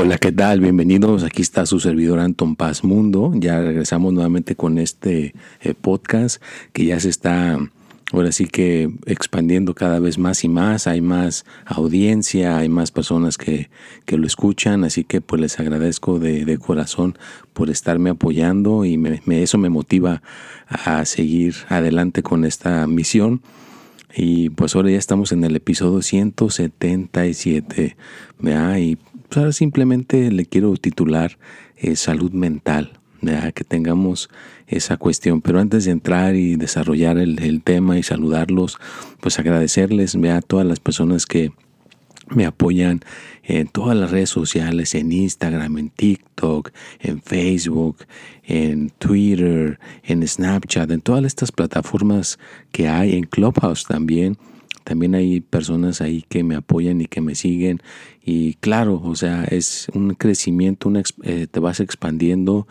Hola, ¿qué tal? Bienvenidos. Aquí está su servidor Anton Paz Mundo. Ya regresamos nuevamente con este eh, podcast que ya se está, ahora sí que expandiendo cada vez más y más. Hay más audiencia, hay más personas que, lo escuchan. Así que pues les agradezco de, corazón por estarme apoyando y eso me motiva a seguir adelante con esta misión. Y pues ahora ya estamos en el episodio 177. Y pues simplemente le quiero titular eh, salud mental, que tengamos esa cuestión. Pero antes de entrar y desarrollar el, tema y saludarlos, pues agradecerles a todas las personas que me apoyan en todas las redes sociales, en Instagram, en TikTok, en Facebook, en Twitter, en Snapchat, en todas estas plataformas que hay, en Clubhouse también. También hay personas ahí que me apoyan y que me siguen. Y claro, o sea, es un crecimiento, eh, te vas expandiendo,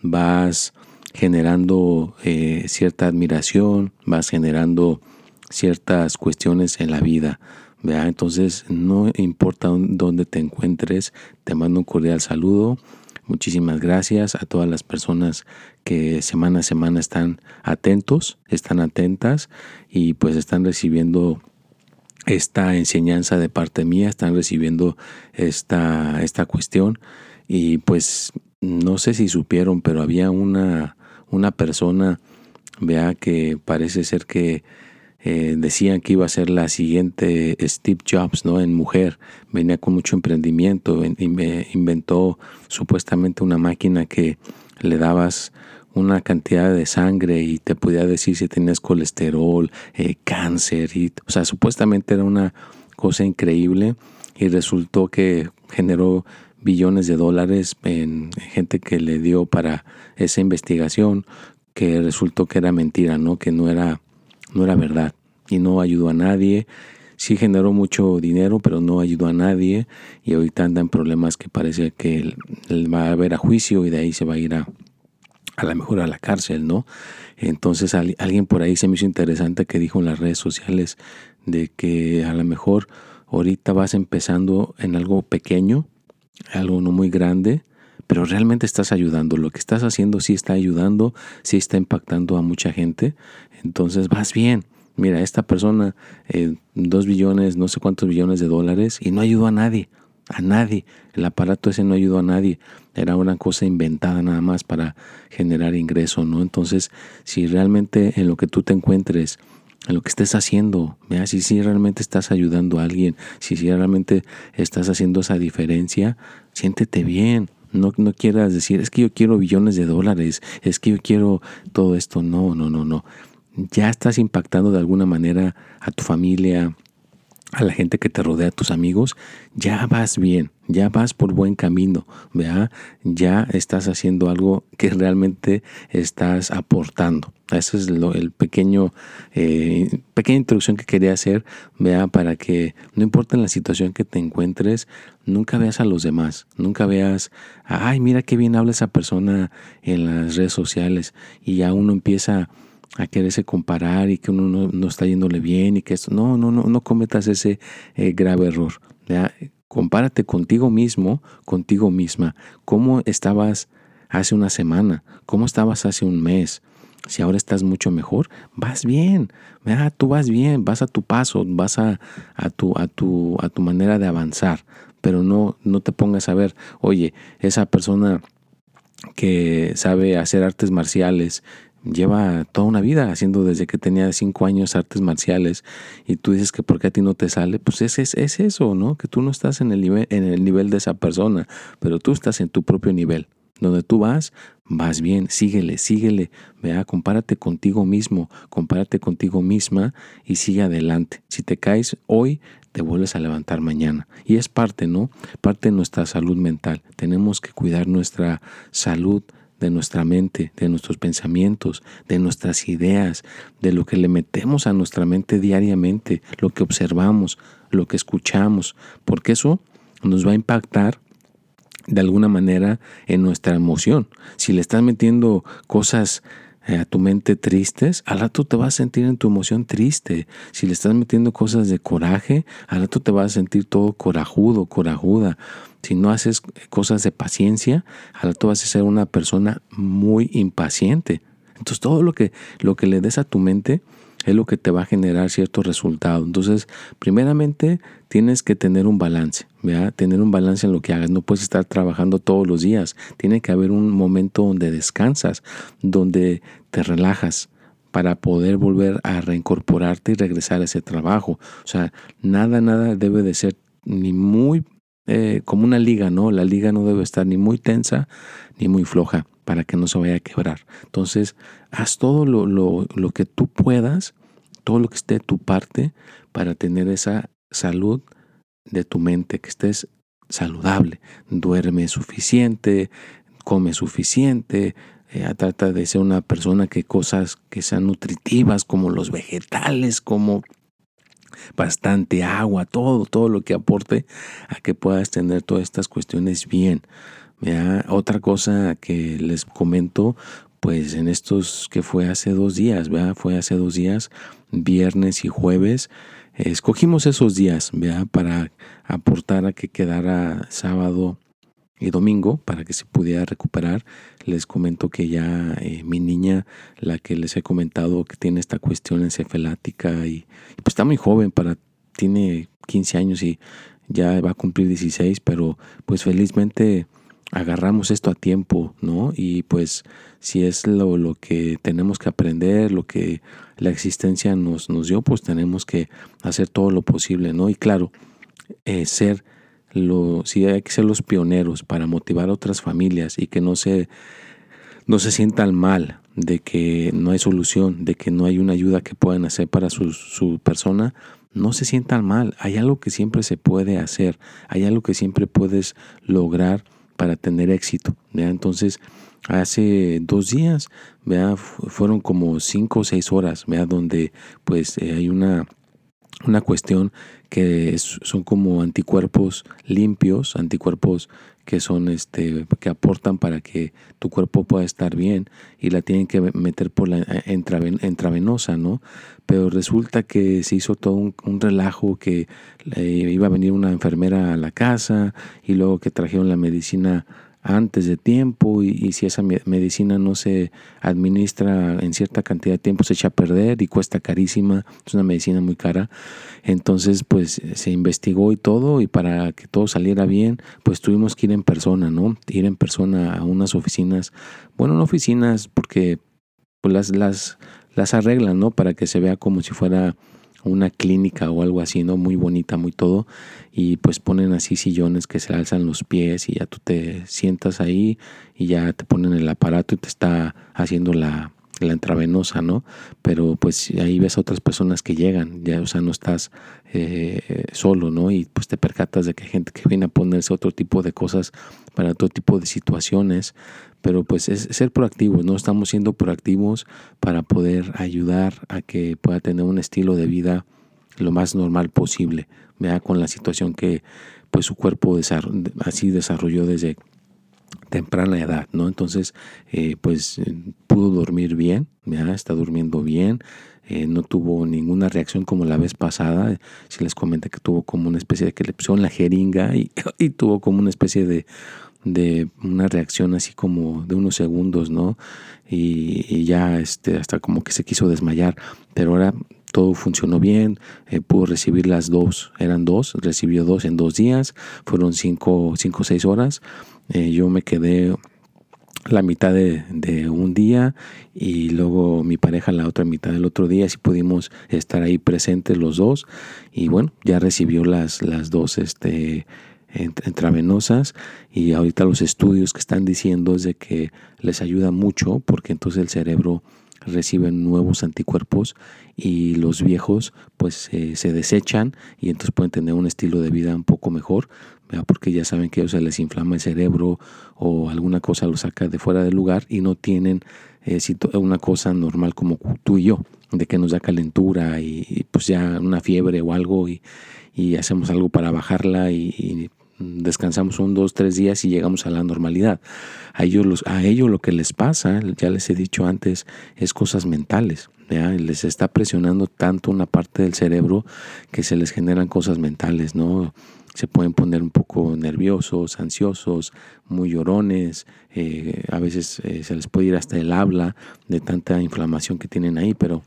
vas generando eh, cierta admiración, vas generando ciertas cuestiones en la vida. Entonces, no importa dónde te encuentres, te mando un cordial saludo. Muchísimas gracias a todas las personas que semana a semana están atentos, están atentas y pues están recibiendo esta enseñanza de parte mía, están recibiendo esta, esta cuestión y pues no sé si supieron, pero había una, una persona, vea, que parece ser que eh, decían que iba a ser la siguiente Steve Jobs, ¿no? En mujer, venía con mucho emprendimiento, inventó supuestamente una máquina que le dabas una cantidad de sangre y te podía decir si tenías colesterol, eh, cáncer, y, o sea, supuestamente era una cosa increíble y resultó que generó billones de dólares en gente que le dio para esa investigación que resultó que era mentira, ¿no? Que no era, no era verdad y no ayudó a nadie. Sí generó mucho dinero, pero no ayudó a nadie y ahorita anda en problemas que parece que va a haber a juicio y de ahí se va a ir a, a lo mejor a la cárcel, ¿no? Entonces alguien por ahí se me hizo interesante que dijo en las redes sociales de que a lo mejor ahorita vas empezando en algo pequeño, algo no muy grande, pero realmente estás ayudando. Lo que estás haciendo sí está ayudando, sí está impactando a mucha gente. Entonces vas bien. Mira, esta persona, eh, dos billones, no sé cuántos billones de dólares y no ayudó a nadie a nadie. El aparato ese no ayudó a nadie. Era una cosa inventada nada más para generar ingreso, ¿no? Entonces, si realmente en lo que tú te encuentres, en lo que estés haciendo, vea si, si realmente estás ayudando a alguien, si, si realmente estás haciendo esa diferencia, siéntete bien. No, no quieras decir, es que yo quiero billones de dólares, es que yo quiero todo esto. No, no, no, no. Ya estás impactando de alguna manera a tu familia, a la gente que te rodea, a tus amigos, ya vas bien, ya vas por buen camino, ¿vea? ya estás haciendo algo que realmente estás aportando. Esa es lo, el pequeño, eh, pequeña introducción que quería hacer, vea, para que no importa en la situación que te encuentres, nunca veas a los demás, nunca veas, ay, mira qué bien habla esa persona en las redes sociales y ya uno empieza a quererse comparar y que uno no, está yéndole bien y que esto, no, no, no, no cometas ese eh, grave error. Compárate contigo mismo, contigo misma. ¿Cómo estabas hace una semana? ¿Cómo estabas hace un mes? si ahora estás mucho mejor, vas bien, ¿verdad? tú vas bien, vas a tu paso, vas a, a, tu, a, tu, a tu manera de avanzar, pero no, no te pongas a ver, oye, esa persona que sabe hacer artes marciales, lleva toda una vida haciendo desde que tenía cinco años artes marciales y tú dices que porque a ti no te sale, pues es, es, es, eso, ¿no? Que tú no estás en el, nivel, en el nivel de esa persona, pero tú estás en tu propio nivel. Donde tú vas, vas bien, síguele, síguele, vea, compárate contigo mismo, compárate contigo misma y sigue adelante. Si te caes hoy, te vuelves a levantar mañana. Y es parte, ¿no? Parte de nuestra salud mental. Tenemos que cuidar nuestra salud de nuestra mente, de nuestros pensamientos, de nuestras ideas, de lo que le metemos a nuestra mente diariamente, lo que observamos, lo que escuchamos, porque eso nos va a impactar de alguna manera en nuestra emoción. Si le estás metiendo cosas a tu mente tristes, al rato te vas a sentir en tu emoción triste. Si le estás metiendo cosas de coraje, al rato te vas a sentir todo corajudo, corajuda. Si no haces cosas de paciencia, al rato vas a ser una persona muy impaciente. Entonces todo lo que, lo que le des a tu mente es lo que te va a generar cierto resultado. Entonces, primeramente tienes que tener un balance, ¿verdad? Tener un balance en lo que hagas. No puedes estar trabajando todos los días. Tiene que haber un momento donde descansas, donde te relajas para poder volver a reincorporarte y regresar a ese trabajo. O sea, nada, nada debe de ser ni muy eh, como una liga, ¿no? La liga no debe estar ni muy tensa ni muy floja para que no se vaya a quebrar. Entonces, haz todo lo, lo, lo que tú puedas, todo lo que esté de tu parte para tener esa salud de tu mente, que estés saludable. Duerme suficiente, come suficiente, trata de ser una persona que cosas que sean nutritivas como los vegetales, como bastante agua, todo, todo lo que aporte a que puedas tener todas estas cuestiones bien. Otra cosa que les comento, pues en estos que fue hace dos días, fue hace dos días, viernes y jueves, escogimos esos días ¿verdad? para aportar a que quedara sábado y domingo para que se pudiera recuperar. Les comento que ya eh, mi niña, la que les he comentado que tiene esta cuestión encefalática y, pues está muy joven para, tiene 15 años y ya va a cumplir 16, pero pues felizmente agarramos esto a tiempo, ¿no? Y pues si es lo, lo, que tenemos que aprender, lo que la existencia nos, nos dio, pues tenemos que hacer todo lo posible, ¿no? Y claro, eh, ser lo, sí hay que ser los pioneros para motivar a otras familias y que no se, no se sientan mal de que no hay solución, de que no hay una ayuda que puedan hacer para su, su persona, no se sientan mal. Hay algo que siempre se puede hacer, hay algo que siempre puedes lograr para tener éxito. Entonces, hace dos días, fueron como cinco o seis horas, donde pues eh, hay una, una cuestión que son como anticuerpos limpios, anticuerpos que son este que aportan para que tu cuerpo pueda estar bien y la tienen que meter por la eh, intravenosa, ¿no? Pero resulta que se hizo todo un, relajo que iba a venir una enfermera a la casa y luego que trajeron la medicina antes de tiempo y, si esa medicina no se administra en cierta cantidad de tiempo se echa a perder y cuesta carísima, es una medicina muy cara. Entonces pues se investigó y todo y para que todo saliera bien pues tuvimos que ir en persona, ¿no? Ir en persona a unas oficinas, bueno, no oficinas porque pues las, las, las arreglan, ¿no? Para que se vea como si fuera una clínica o algo así, ¿no? Muy bonita, muy todo. Y pues ponen así sillones que se alzan los pies y ya tú te sientas ahí y ya te ponen el aparato y te está haciendo la, la intravenosa, ¿no? Pero pues ahí ves a otras personas que llegan, ya, o sea, no estás eh, solo, ¿no? Y pues te percatas de que hay gente que viene a ponerse otro tipo de cosas para otro tipo de situaciones, pero pues es ser proactivos, ¿no? Estamos siendo proactivos para poder ayudar a que pueda tener un estilo de vida lo más normal posible, vea con la situación que pues su cuerpo así desarrolló desde temprana edad, ¿no? Entonces, eh, pues pudo dormir bien, ¿ya? está durmiendo bien, eh, no tuvo ninguna reacción como la vez pasada. Si les comenté que tuvo como una especie de que le pusieron la jeringa y, y tuvo como una especie de, de una reacción así como de unos segundos, ¿no? Y, ya este, hasta como que se quiso desmayar, pero ahora todo funcionó bien, eh, pudo recibir las dos, eran dos, recibió dos en dos días, fueron cinco, cinco o seis horas, eh, yo me quedé la mitad de, de, un día y luego mi pareja la otra mitad del otro día, así pudimos estar ahí presentes los dos. Y bueno, ya recibió las, las dos este, intravenosas y ahorita los estudios que están diciendo es de que les ayuda mucho porque entonces el cerebro recibe nuevos anticuerpos y los viejos pues eh, se desechan y entonces pueden tener un estilo de vida un poco mejor porque ya saben que ellos se les inflama el cerebro o alguna cosa lo saca de fuera del lugar y no tienen eh, una cosa normal como tú y yo de que nos da calentura y, pues ya una fiebre o algo y, hacemos algo para bajarla y, descansamos un, dos, tres días y llegamos a la normalidad. A ellos, los, a ellos lo que les pasa, ya les he dicho antes, es cosas mentales. Les está presionando tanto una parte del cerebro que se les generan cosas mentales, ¿no? Se pueden poner un poco nerviosos, ansiosos, muy llorones, eh, a veces eh, se les puede ir hasta el habla de tanta inflamación que tienen ahí, pero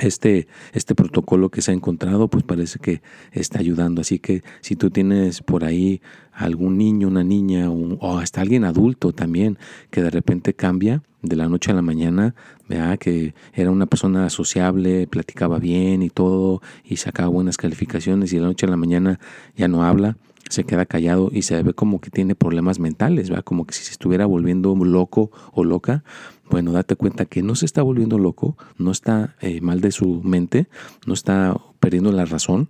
este, este protocolo que se ha encontrado, pues parece que está ayudando. Así que si tú tienes por ahí algún niño, una niña o hasta alguien adulto también que de repente cambia de la noche a la mañana, vea que era una persona sociable, platicaba bien y todo y sacaba buenas calificaciones y la noche a la mañana ya no habla, se queda callado y se ve como que tiene problemas mentales, ¿verdad? como que si se estuviera volviendo loco o loca, bueno, date cuenta que no se está volviendo loco, no está eh, mal de su mente, no está perdiendo la razón.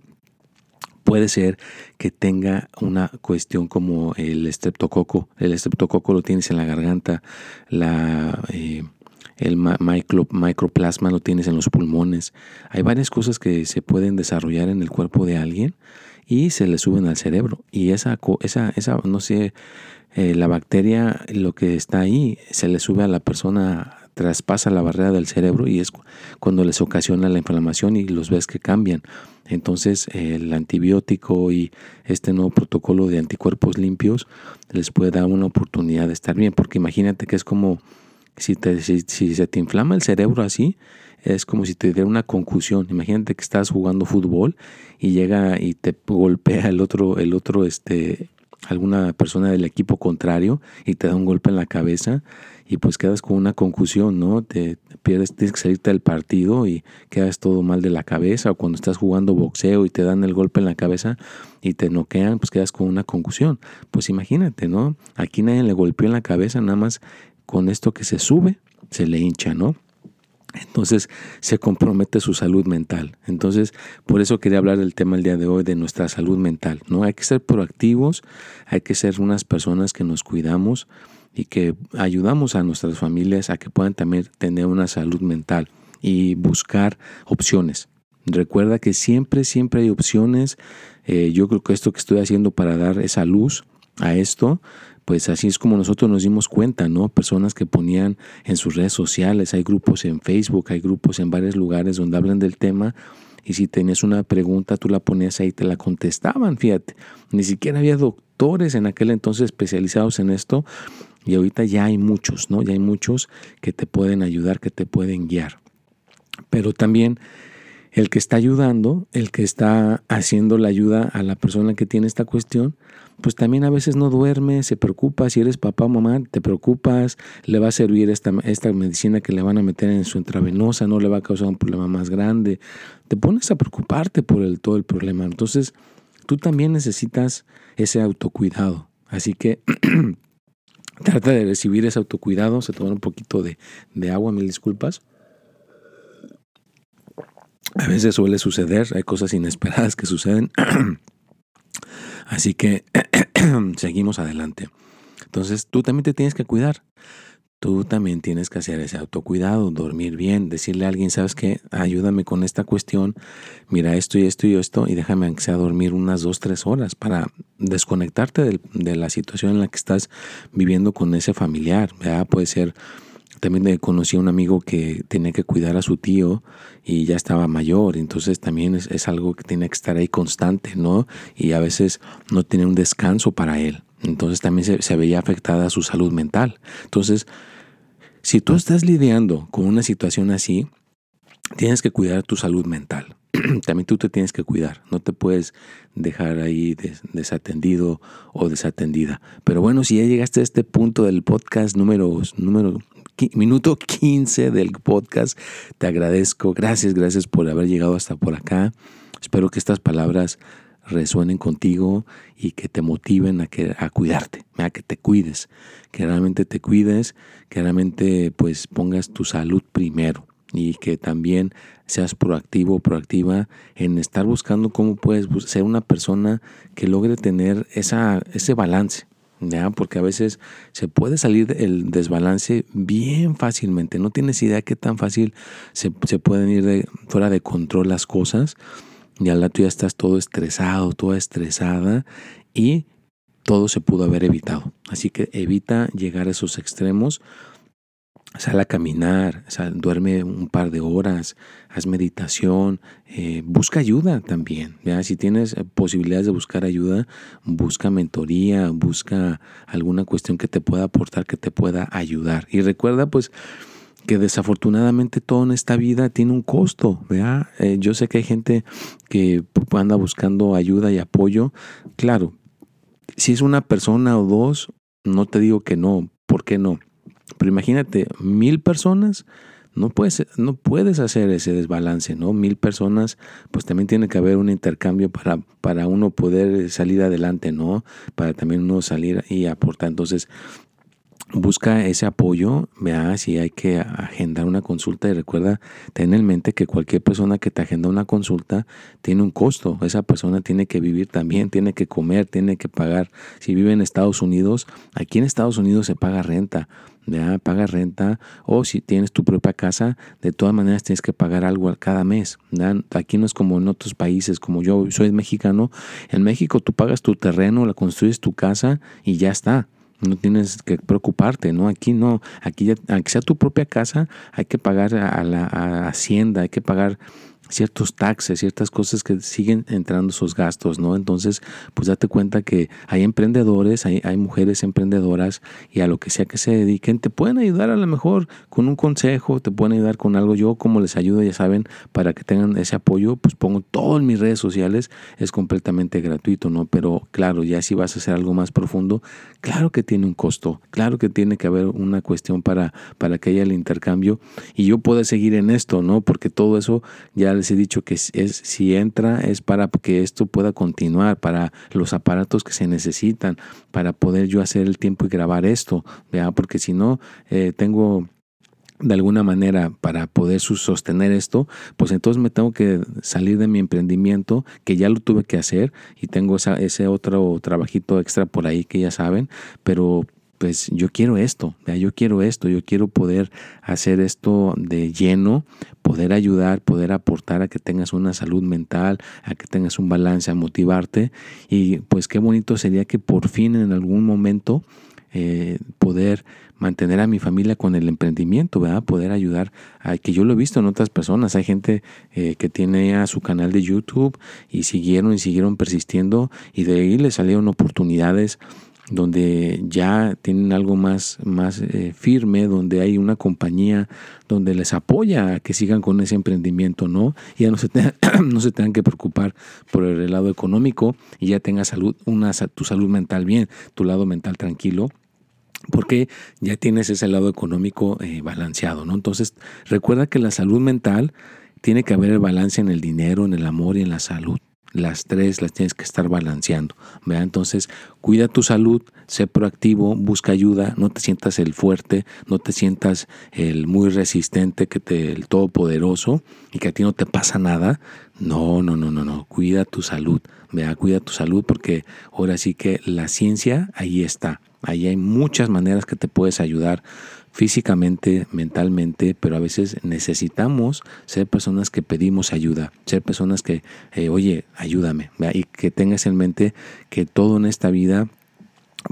Puede ser que tenga una cuestión como el estreptococo. El estreptococo lo tienes en la garganta, la, eh, el micro, microplasma lo tienes en los pulmones. Hay varias cosas que se pueden desarrollar en el cuerpo de alguien y se le suben al cerebro. Y esa, esa, esa no sé, eh, la bacteria, lo que está ahí, se le sube a la persona, traspasa la barrera del cerebro y es cuando les ocasiona la inflamación y los ves que cambian. Entonces el antibiótico y este nuevo protocolo de anticuerpos limpios les puede dar una oportunidad de estar bien, porque imagínate que es como si, te, si, se te inflama el cerebro así, es como si te diera una concusión. Imagínate que estás jugando fútbol y llega y te golpea el otro, el otro, este, alguna persona del equipo contrario y te da un golpe en la cabeza y pues quedas con una concusión, ¿no? Te, pierdes, tienes que salirte del partido y quedas todo mal de la cabeza o cuando estás jugando boxeo y te dan el golpe en la cabeza y te noquean, pues quedas con una concusión. Pues imagínate, ¿no? Aquí nadie le golpeó en la cabeza, nada más con esto que se sube, se le hincha, ¿no? Entonces se compromete su salud mental. Entonces, por eso quería hablar del tema el día de hoy de nuestra salud mental. ¿no? Hay que ser proactivos, hay que ser unas personas que nos cuidamos y que ayudamos a nuestras familias a que puedan también tener una salud mental y buscar opciones. Recuerda que siempre, siempre hay opciones. Eh, yo creo que esto que estoy haciendo para dar esa luz a esto pues así es como nosotros nos dimos cuenta, ¿no? Personas que ponían en sus redes sociales, hay grupos en Facebook, hay grupos en varios lugares donde hablan del tema y si tenías una pregunta tú la ponías ahí y te la contestaban, fíjate. Ni siquiera había doctores en aquel entonces especializados en esto y ahorita ya hay muchos, ¿no? Ya hay muchos que te pueden ayudar, que te pueden guiar. Pero también el que está ayudando, el que está haciendo la ayuda a la persona que tiene esta cuestión, pues también a veces no duerme, se preocupa, si eres papá o mamá, te preocupas, le va a servir esta, esta medicina que le van a meter en su intravenosa, no le va a causar un problema más grande, te pones a preocuparte por el, todo el problema. Entonces, tú también necesitas ese autocuidado. Así que trata de recibir ese autocuidado, se toma un poquito de, de agua, mil disculpas. A veces suele suceder, hay cosas inesperadas que suceden. Así que seguimos adelante. Entonces tú también te tienes que cuidar. Tú también tienes que hacer ese autocuidado, dormir bien, decirle a alguien, ¿sabes qué? Ayúdame con esta cuestión, mira esto y esto y esto, y déjame aunque sea dormir unas dos, tres horas para desconectarte de, la situación en la que estás viviendo con ese familiar. Puede ser también conocí a un amigo que tenía que cuidar a su tío y ya estaba mayor, entonces también es, algo que tiene que estar ahí constante, ¿no? Y a veces no tiene un descanso para él. Entonces también se, veía afectada su salud mental. Entonces, si tú estás lidiando con una situación así, tienes que cuidar tu salud mental. También tú te tienes que cuidar, no te puedes dejar ahí desatendido o desatendida. Pero bueno, si ya llegaste a este punto del podcast número, número minuto 15 del podcast, te agradezco. Gracias, gracias por haber llegado hasta por acá. Espero que estas palabras resuenen contigo y que te motiven a, que, a cuidarte, a que te cuides, que realmente te cuides, que realmente pues pongas tu salud primero y que también seas proactivo o proactiva en estar buscando cómo puedes ser una persona que logre tener esa, ese balance. ¿ya? Porque a veces se puede salir el desbalance bien fácilmente. No tienes idea qué tan fácil se, se pueden ir de, fuera de control las cosas. Y al lado ya estás todo estresado, toda estresada y todo se pudo haber evitado. Así que evita llegar a esos extremos Sal a caminar, sal, duerme un par de horas, haz meditación, eh, busca ayuda también. Si tienes eh, posibilidades de buscar ayuda, busca mentoría, busca alguna cuestión que te pueda aportar, que te pueda ayudar. Y recuerda pues que desafortunadamente todo en esta vida tiene un costo. Eh, yo sé que hay gente que anda buscando ayuda y apoyo. Claro, si es una persona o dos, no te digo que no. ¿Por qué no? Pero imagínate, mil personas, no puedes, no puedes hacer ese desbalance, ¿no? Mil personas, pues también tiene que haber un intercambio para, para uno poder salir adelante, ¿no? Para también uno salir y aportar. Entonces, busca ese apoyo, vea si hay que agendar una consulta y recuerda, ten en mente que cualquier persona que te agenda una consulta tiene un costo, esa persona tiene que vivir también, tiene que comer, tiene que pagar. Si vive en Estados Unidos, aquí en Estados Unidos se paga renta, ¿ya? paga renta o si tienes tu propia casa, de todas maneras tienes que pagar algo cada mes. Aquí no es como en otros países, como yo soy mexicano, en México tú pagas tu terreno, la construyes tu casa y ya está. No tienes que preocuparte, ¿no? Aquí no, aquí ya, aunque sea tu propia casa, hay que pagar a la hacienda, hay que pagar ciertos taxes, ciertas cosas que siguen entrando esos gastos, ¿no? Entonces, pues date cuenta que hay emprendedores, hay, hay, mujeres emprendedoras y a lo que sea que se dediquen, te pueden ayudar a lo mejor con un consejo, te pueden ayudar con algo. Yo como les ayudo, ya saben, para que tengan ese apoyo, pues pongo todo en mis redes sociales, es completamente gratuito, ¿no? Pero claro, ya si vas a hacer algo más profundo, claro que tiene un costo, claro que tiene que haber una cuestión para, para que haya el intercambio y yo pueda seguir en esto, ¿no? Porque todo eso ya les he dicho que es, si entra es para que esto pueda continuar, para los aparatos que se necesitan, para poder yo hacer el tiempo y grabar esto, porque si no, eh, tengo de alguna manera para poder sostener esto, pues entonces me tengo que salir de mi emprendimiento, que ya lo tuve que hacer y tengo ese otro trabajito extra por ahí que ya saben, pero pues yo quiero esto, yo quiero esto, yo quiero poder hacer esto de lleno, poder ayudar, poder aportar a que tengas una salud mental, a que tengas un balance, a motivarte y pues qué bonito sería que por fin en algún momento eh, poder mantener a mi familia con el emprendimiento, ¿verdad? Poder ayudar a que yo lo he visto en otras personas. Hay gente eh, que tiene ya su canal de YouTube y siguieron y siguieron persistiendo y de ahí les salieron oportunidades donde ya tienen algo más, más eh, firme, donde hay una compañía donde les apoya a que sigan con ese emprendimiento, ¿no? Ya no se, no se tengan que preocupar por el lado económico y ya tengas salud, una, tu salud mental bien, tu lado mental tranquilo porque ya tienes ese lado económico eh, balanceado, ¿no? Entonces, recuerda que la salud mental tiene que haber el balance en el dinero, en el amor y en la salud las tres las tienes que estar balanceando. ¿vea? Entonces, cuida tu salud, sé proactivo, busca ayuda, no te sientas el fuerte, no te sientas el muy resistente, que te, el todopoderoso y que a ti no te pasa nada. No, no, no, no, no. Cuida tu salud, vea, cuida tu salud porque ahora sí que la ciencia ahí está. Ahí hay muchas maneras que te puedes ayudar físicamente, mentalmente, pero a veces necesitamos ser personas que pedimos ayuda, ser personas que, eh, oye, ayúdame, y que tengas en mente que todo en esta vida,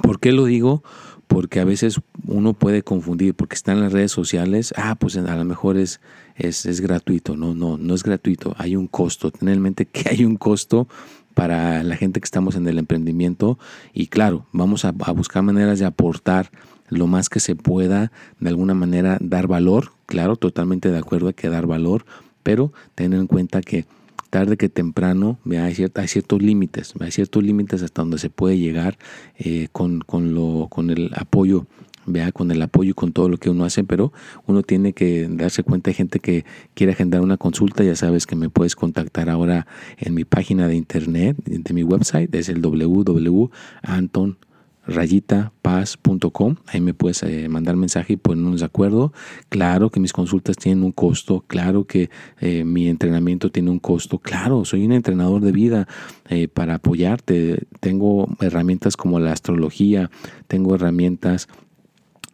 ¿por qué lo digo? Porque a veces uno puede confundir, porque está en las redes sociales, ah, pues a lo mejor es, es, es gratuito, no, no, no es gratuito, hay un costo, ten en mente que hay un costo para la gente que estamos en el emprendimiento y claro, vamos a, buscar maneras de aportar lo más que se pueda, de alguna manera dar valor, claro, totalmente de acuerdo, hay que dar valor, pero tener en cuenta que tarde que temprano hay, hay ciertos límites, hay ciertos límites hasta donde se puede llegar eh, con, con, lo, con el apoyo vea con el apoyo y con todo lo que uno hace, pero uno tiene que darse cuenta de gente que quiere agendar una consulta, ya sabes que me puedes contactar ahora en mi página de internet, de mi website, es el www.anton rayitapaz.com. Ahí me puedes eh, mandar mensaje y ponernos de acuerdo. Claro que mis consultas tienen un costo, claro que eh, mi entrenamiento tiene un costo, claro, soy un entrenador de vida eh, para apoyarte. Tengo herramientas como la astrología, tengo herramientas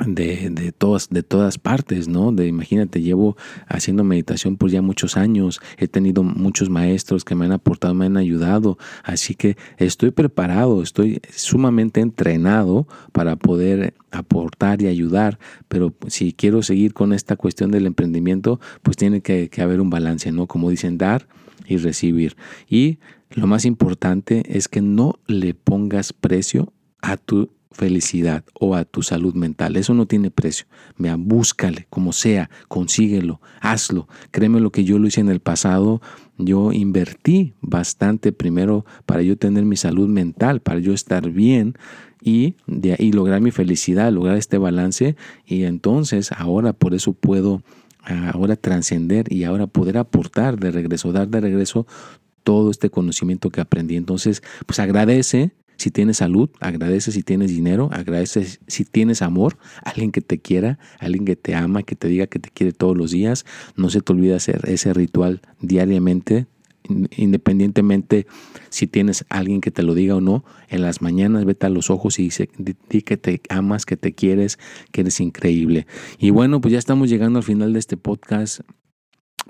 de, de, todas, de todas partes, ¿no? De imagínate, llevo haciendo meditación por ya muchos años, he tenido muchos maestros que me han aportado, me han ayudado, así que estoy preparado, estoy sumamente entrenado para poder aportar y ayudar, pero si quiero seguir con esta cuestión del emprendimiento, pues tiene que, que haber un balance, ¿no? Como dicen, dar y recibir. Y lo más importante es que no le pongas precio a tu felicidad o a tu salud mental. Eso no tiene precio. Vea, búscale, como sea, consíguelo, hazlo. Créeme lo que yo lo hice en el pasado. Yo invertí bastante primero para yo tener mi salud mental, para yo estar bien y de ahí lograr mi felicidad, lograr este balance. Y entonces ahora por eso puedo ahora trascender y ahora poder aportar de regreso, dar de regreso todo este conocimiento que aprendí. Entonces, pues agradece si tienes salud, agradece si tienes dinero, agradece si tienes amor, alguien que te quiera, alguien que te ama, que te diga que te quiere todos los días. No se te olvide hacer ese ritual diariamente, independientemente si tienes alguien que te lo diga o no, en las mañanas vete a los ojos y dice, di que te amas, que te quieres, que eres increíble. Y bueno, pues ya estamos llegando al final de este podcast.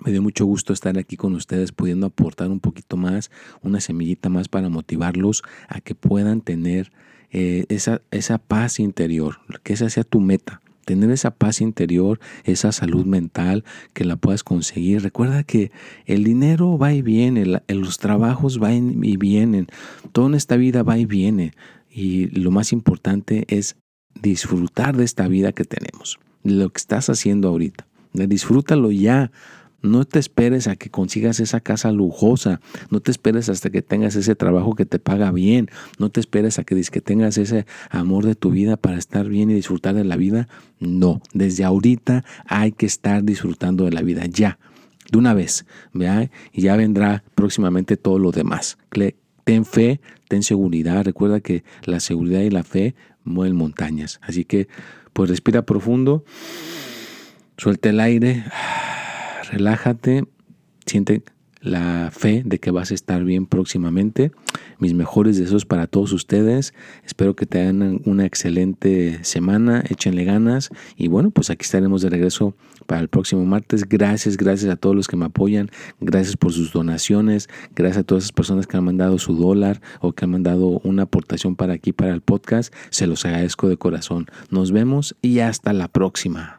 Me dio mucho gusto estar aquí con ustedes, pudiendo aportar un poquito más, una semillita más para motivarlos a que puedan tener eh, esa, esa paz interior, que esa sea tu meta tener esa paz interior, esa salud mental, que la puedas conseguir. Recuerda que el dinero va y viene, los trabajos van y vienen, todo en esta vida va y viene. Y lo más importante es disfrutar de esta vida que tenemos, lo que estás haciendo ahorita. Disfrútalo ya, no te esperes a que consigas esa casa lujosa, no te esperes hasta que tengas ese trabajo que te paga bien, no te esperes a que, que tengas ese amor de tu vida para estar bien y disfrutar de la vida. No, desde ahorita hay que estar disfrutando de la vida ya, de una vez, ¿vea? y ya vendrá próximamente todo lo demás. Ten fe, ten seguridad, recuerda que la seguridad y la fe mueven montañas. Así que, pues respira profundo, suelta el aire relájate, siente la fe de que vas a estar bien próximamente. Mis mejores deseos para todos ustedes. Espero que tengan una excelente semana, échenle ganas y bueno, pues aquí estaremos de regreso para el próximo martes. Gracias, gracias a todos los que me apoyan, gracias por sus donaciones, gracias a todas esas personas que han mandado su dólar o que han mandado una aportación para aquí, para el podcast. Se los agradezco de corazón. Nos vemos y hasta la próxima.